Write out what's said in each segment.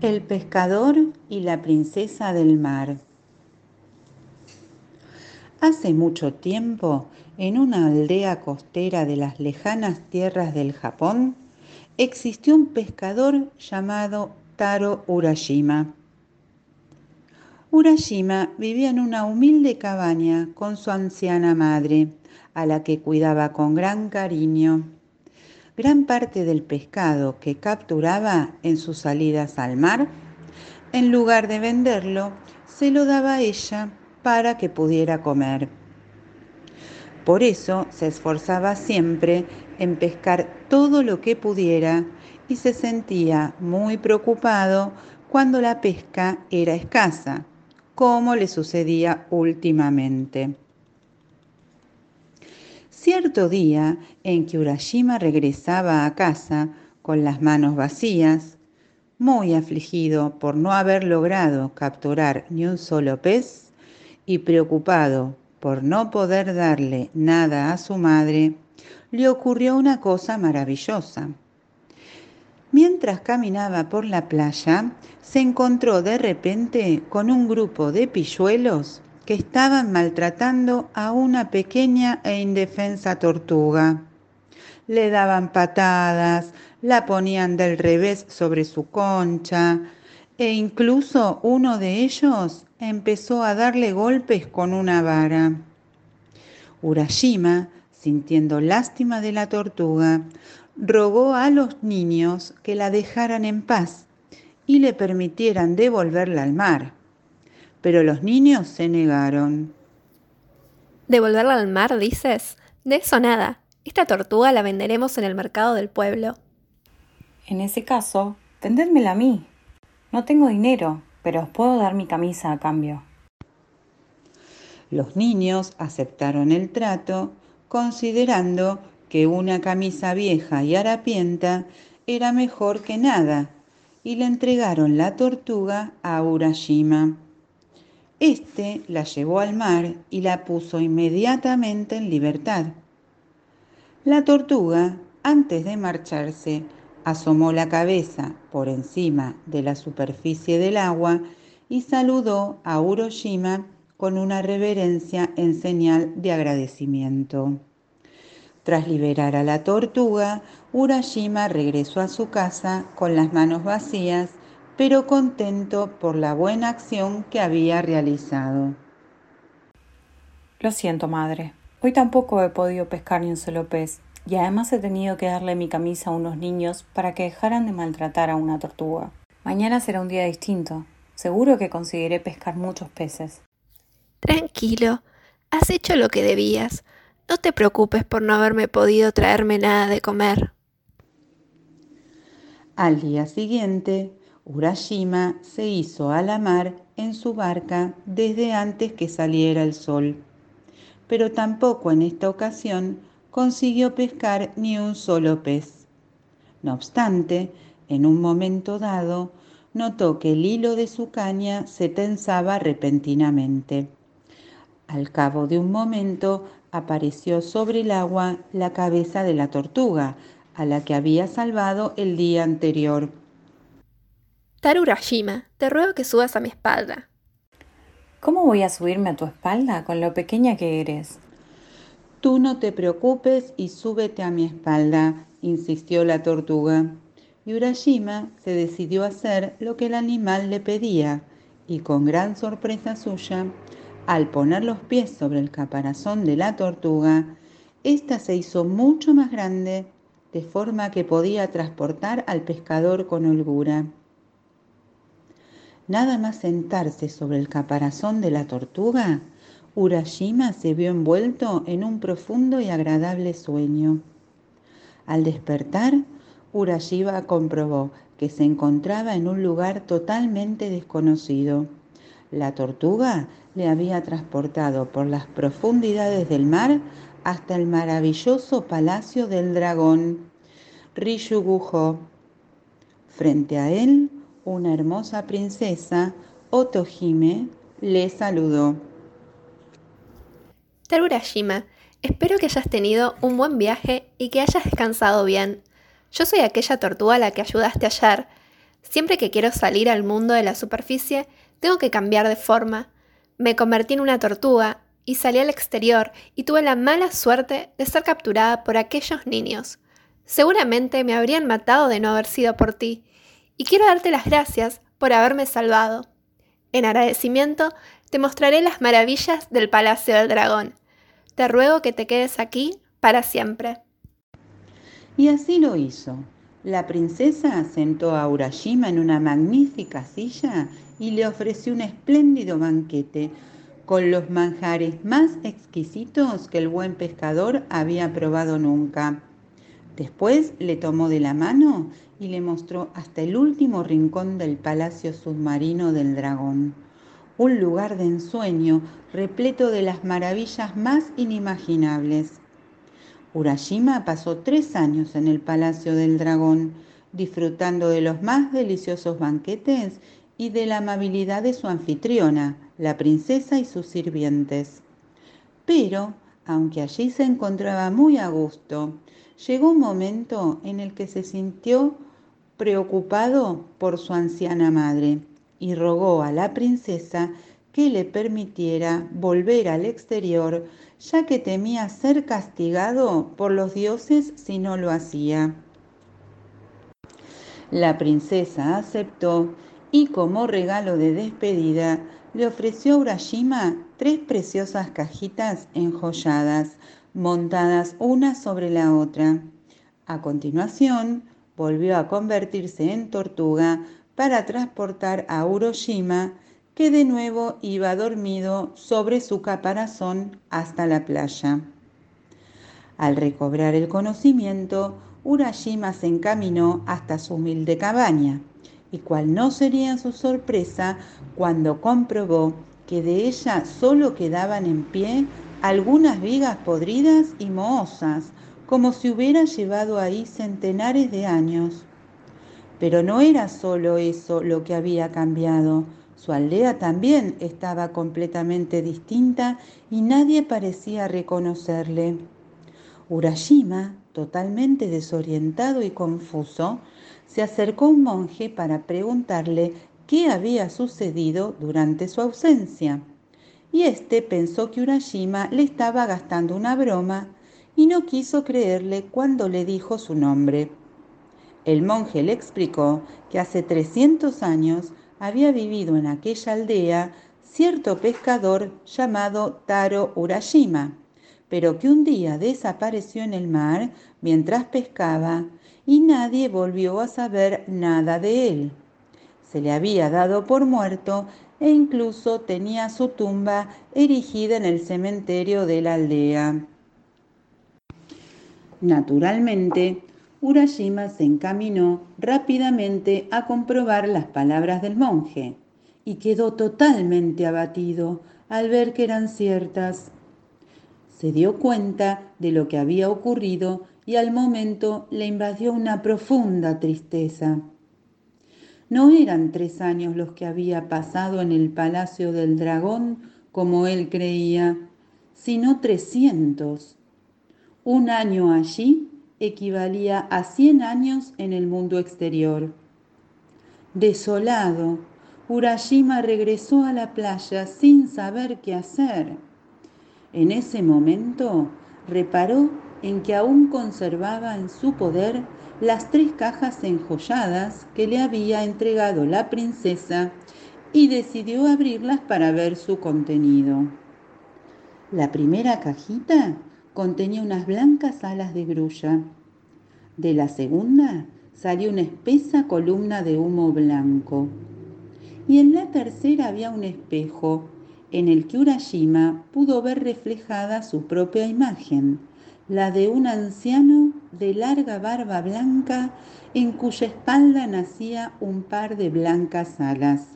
El pescador y la princesa del mar. Hace mucho tiempo, en una aldea costera de las lejanas tierras del Japón, existió un pescador llamado Taro Urashima. Urashima vivía en una humilde cabaña con su anciana madre, a la que cuidaba con gran cariño. Gran parte del pescado que capturaba en sus salidas al mar, en lugar de venderlo, se lo daba a ella para que pudiera comer. Por eso se esforzaba siempre en pescar todo lo que pudiera y se sentía muy preocupado cuando la pesca era escasa, como le sucedía últimamente. Cierto día en que Urashima regresaba a casa con las manos vacías, muy afligido por no haber logrado capturar ni un solo pez y preocupado por no poder darle nada a su madre, le ocurrió una cosa maravillosa. Mientras caminaba por la playa, se encontró de repente con un grupo de pilluelos que estaban maltratando a una pequeña e indefensa tortuga. Le daban patadas, la ponían del revés sobre su concha e incluso uno de ellos empezó a darle golpes con una vara. Urashima, sintiendo lástima de la tortuga, rogó a los niños que la dejaran en paz y le permitieran devolverla al mar pero los niños se negaron. ¿Devolverla al mar, dices? De eso nada. Esta tortuga la venderemos en el mercado del pueblo. En ese caso, vendédmela a mí. No tengo dinero, pero os puedo dar mi camisa a cambio. Los niños aceptaron el trato, considerando que una camisa vieja y harapienta era mejor que nada, y le entregaron la tortuga a Urashima. Este la llevó al mar y la puso inmediatamente en libertad. La tortuga, antes de marcharse, asomó la cabeza por encima de la superficie del agua y saludó a Uroshima con una reverencia en señal de agradecimiento. Tras liberar a la tortuga, Urashima regresó a su casa con las manos vacías pero contento por la buena acción que había realizado. Lo siento, madre. Hoy tampoco he podido pescar ni un solo pez, y además he tenido que darle mi camisa a unos niños para que dejaran de maltratar a una tortuga. Mañana será un día distinto. Seguro que conseguiré pescar muchos peces. Tranquilo, has hecho lo que debías. No te preocupes por no haberme podido traerme nada de comer. Al día siguiente, Urashima se hizo a la mar en su barca desde antes que saliera el sol, pero tampoco en esta ocasión consiguió pescar ni un solo pez. No obstante, en un momento dado, notó que el hilo de su caña se tensaba repentinamente. Al cabo de un momento apareció sobre el agua la cabeza de la tortuga, a la que había salvado el día anterior. Tarurashima, te ruego que subas a mi espalda. ¿Cómo voy a subirme a tu espalda con lo pequeña que eres? Tú no te preocupes y súbete a mi espalda, insistió la tortuga. Y Urashima se decidió a hacer lo que el animal le pedía, y con gran sorpresa suya, al poner los pies sobre el caparazón de la tortuga, ésta se hizo mucho más grande, de forma que podía transportar al pescador con holgura. Nada más sentarse sobre el caparazón de la tortuga, Urashima se vio envuelto en un profundo y agradable sueño. Al despertar, Urashima comprobó que se encontraba en un lugar totalmente desconocido. La tortuga le había transportado por las profundidades del mar hasta el maravilloso palacio del dragón, Ryugujo. Frente a él una hermosa princesa, Otohime, le saludó. Tarurashima, espero que hayas tenido un buen viaje y que hayas descansado bien. Yo soy aquella tortuga a la que ayudaste ayer. Siempre que quiero salir al mundo de la superficie, tengo que cambiar de forma. Me convertí en una tortuga y salí al exterior y tuve la mala suerte de ser capturada por aquellos niños. Seguramente me habrían matado de no haber sido por ti, y quiero darte las gracias por haberme salvado. En agradecimiento, te mostraré las maravillas del Palacio del Dragón. Te ruego que te quedes aquí para siempre. Y así lo hizo. La princesa sentó a Urashima en una magnífica silla y le ofreció un espléndido banquete con los manjares más exquisitos que el buen pescador había probado nunca. Después le tomó de la mano y le mostró hasta el último rincón del palacio submarino del dragón, un lugar de ensueño repleto de las maravillas más inimaginables. Urashima pasó tres años en el palacio del dragón, disfrutando de los más deliciosos banquetes y de la amabilidad de su anfitriona, la princesa y sus sirvientes. Pero, aunque allí se encontraba muy a gusto, llegó un momento en el que se sintió preocupado por su anciana madre y rogó a la princesa que le permitiera volver al exterior, ya que temía ser castigado por los dioses si no lo hacía. La princesa aceptó y como regalo de despedida le ofreció a Urashima tres preciosas cajitas enjolladas montadas una sobre la otra. A continuación, volvió a convertirse en tortuga para transportar a Uroshima, que de nuevo iba dormido sobre su caparazón hasta la playa. Al recobrar el conocimiento, Urashima se encaminó hasta su humilde cabaña, y cual no sería su sorpresa cuando comprobó que de ella solo quedaban en pie algunas vigas podridas y mohosas, como si hubiera llevado ahí centenares de años. Pero no era solo eso lo que había cambiado, su aldea también estaba completamente distinta y nadie parecía reconocerle. Urashima, totalmente desorientado y confuso, se acercó a un monje para preguntarle qué había sucedido durante su ausencia y éste pensó que Urashima le estaba gastando una broma y no quiso creerle cuando le dijo su nombre. El monje le explicó que hace 300 años había vivido en aquella aldea cierto pescador llamado Taro Urashima, pero que un día desapareció en el mar mientras pescaba y nadie volvió a saber nada de él. Se le había dado por muerto e incluso tenía su tumba erigida en el cementerio de la aldea. Naturalmente, Urashima se encaminó rápidamente a comprobar las palabras del monje y quedó totalmente abatido al ver que eran ciertas. Se dio cuenta de lo que había ocurrido y al momento le invadió una profunda tristeza. No eran tres años los que había pasado en el palacio del dragón, como él creía, sino trescientos. Un año allí equivalía a cien años en el mundo exterior. Desolado, Urashima regresó a la playa sin saber qué hacer. En ese momento reparó en que aún conservaba en su poder las tres cajas enjolladas que le había entregado la princesa y decidió abrirlas para ver su contenido. La primera cajita contenía unas blancas alas de grulla. De la segunda salió una espesa columna de humo blanco. Y en la tercera había un espejo en el que Urashima pudo ver reflejada su propia imagen la de un anciano de larga barba blanca en cuya espalda nacía un par de blancas alas.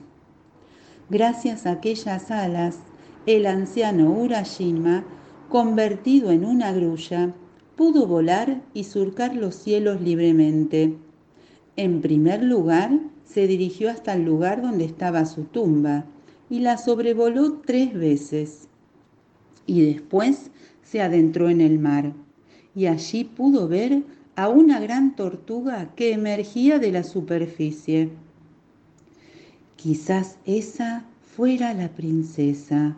Gracias a aquellas alas, el anciano Urashima, convertido en una grulla, pudo volar y surcar los cielos libremente. En primer lugar, se dirigió hasta el lugar donde estaba su tumba y la sobrevoló tres veces. Y después se adentró en el mar y allí pudo ver a una gran tortuga que emergía de la superficie. Quizás esa fuera la princesa.